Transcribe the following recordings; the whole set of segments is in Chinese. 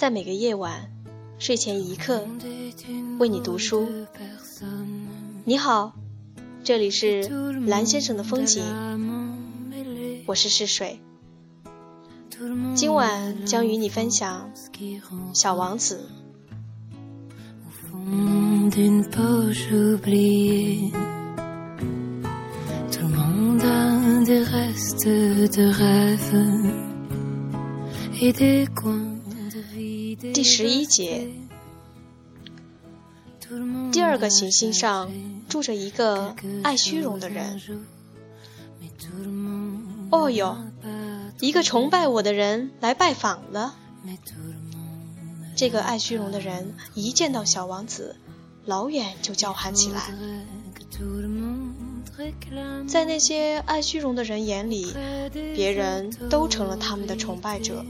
在每个夜晚睡前一刻为你读书。你好，这里是蓝先生的风景，我是试水。今晚将与你分享《小王子》。第十一节，第二个行星上住着一个爱虚荣的人。哦哟，一个崇拜我的人来拜访了。这个爱虚荣的人一见到小王子，老远就叫喊起来。在那些爱虚荣的人眼里，别人都成了他们的崇拜者。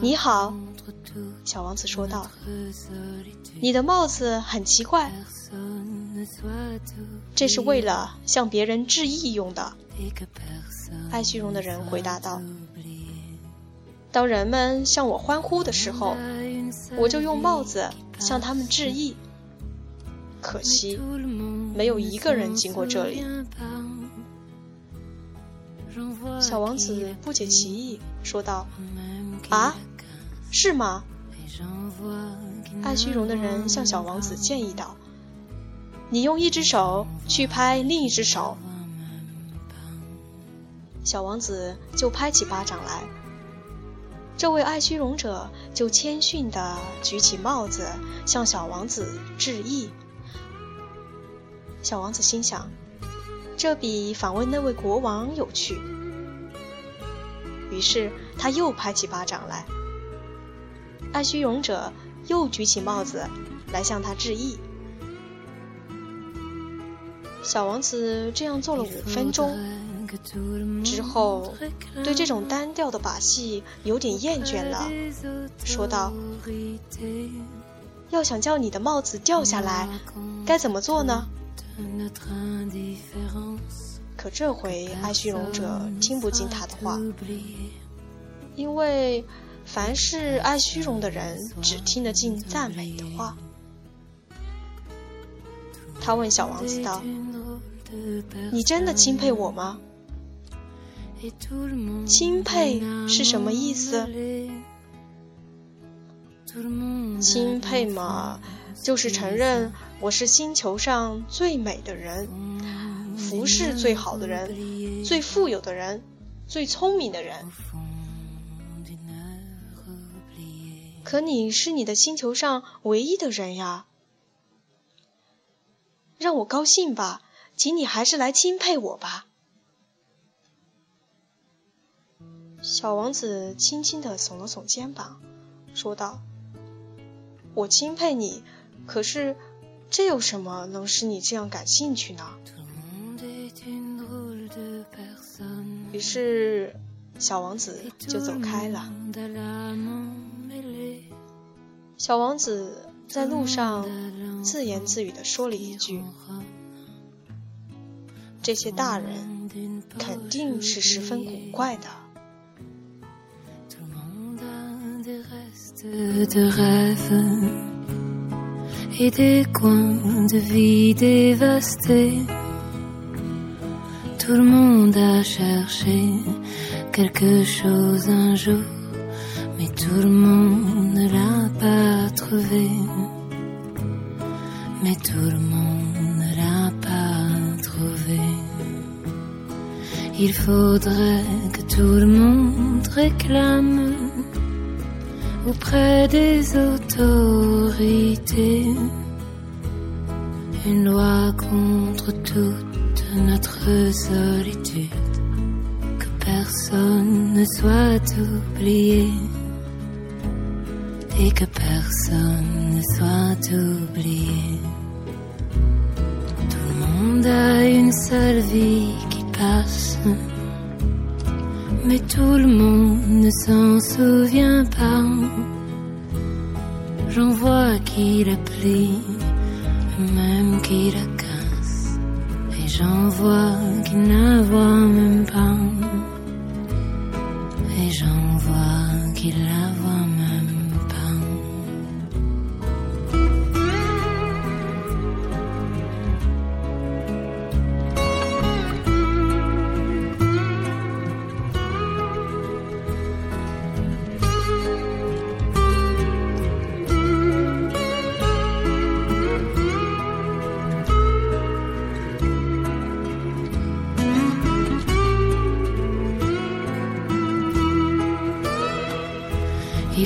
你好，小王子说道。你的帽子很奇怪，这是为了向别人致意用的。爱虚荣的人回答道。当人们向我欢呼的时候，我就用帽子向他们致意。可惜，没有一个人经过这里。小王子不解其意，说道：“啊，是吗？”爱虚荣的人向小王子建议道：“你用一只手去拍另一只手。”小王子就拍起巴掌来。这位爱虚荣者就谦逊地举起帽子，向小王子致意。小王子心想，这比访问那位国王有趣。于是他又拍起巴掌来，爱虚荣者又举起帽子来向他致意。小王子这样做了五分钟之后，对这种单调的把戏有点厌倦了，说道：“要想叫你的帽子掉下来，该怎么做呢？”可这回爱虚荣者听不进他的话，因为凡是爱虚荣的人只听得进赞美的话。他问小王子道：“你真的钦佩我吗？”“钦佩是什么意思？”“钦佩嘛，就是承认。”我是星球上最美的人，服饰最好的人，最富有的人，最聪明的人。可你是你的星球上唯一的人呀！让我高兴吧，请你还是来钦佩我吧。小王子轻轻的耸了耸肩膀，说道：“我钦佩你，可是……”这有什么能使你这样感兴趣呢？于是，小王子就走开了。小王子在路上自言自语地说了一句：“这些大人肯定是十分古怪的。” Tout le monde ne l'a pas trouvé. Mais tout le monde ne l'a pas trouvé. Il faudrait que tout le monde réclame auprès des autorités. Une loi contre toute notre solitude, que personne ne soit oublié et que personne ne soit oublié. Tout le monde a une seule vie qui passe mais tout le monde ne s'en souvient pas. J'en vois qui la plie, même qui la casse, et j'en vois qui ne la voit même pas les gens voient la voient même pas.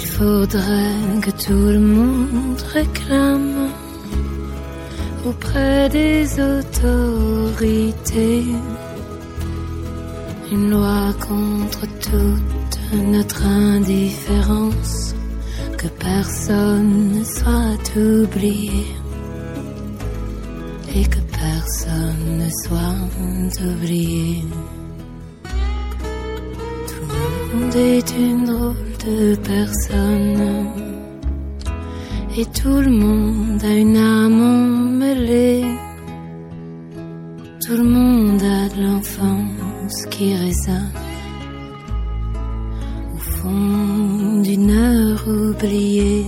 Il faudrait que tout le monde réclame auprès des autorités une loi contre toute notre indifférence, que personne ne soit oublié et que personne ne soit oublié. Tout le monde est une drôle personne et tout le monde a une âme emmêlée. Tout le monde a de l'enfance qui résonne au fond d'une heure oubliée.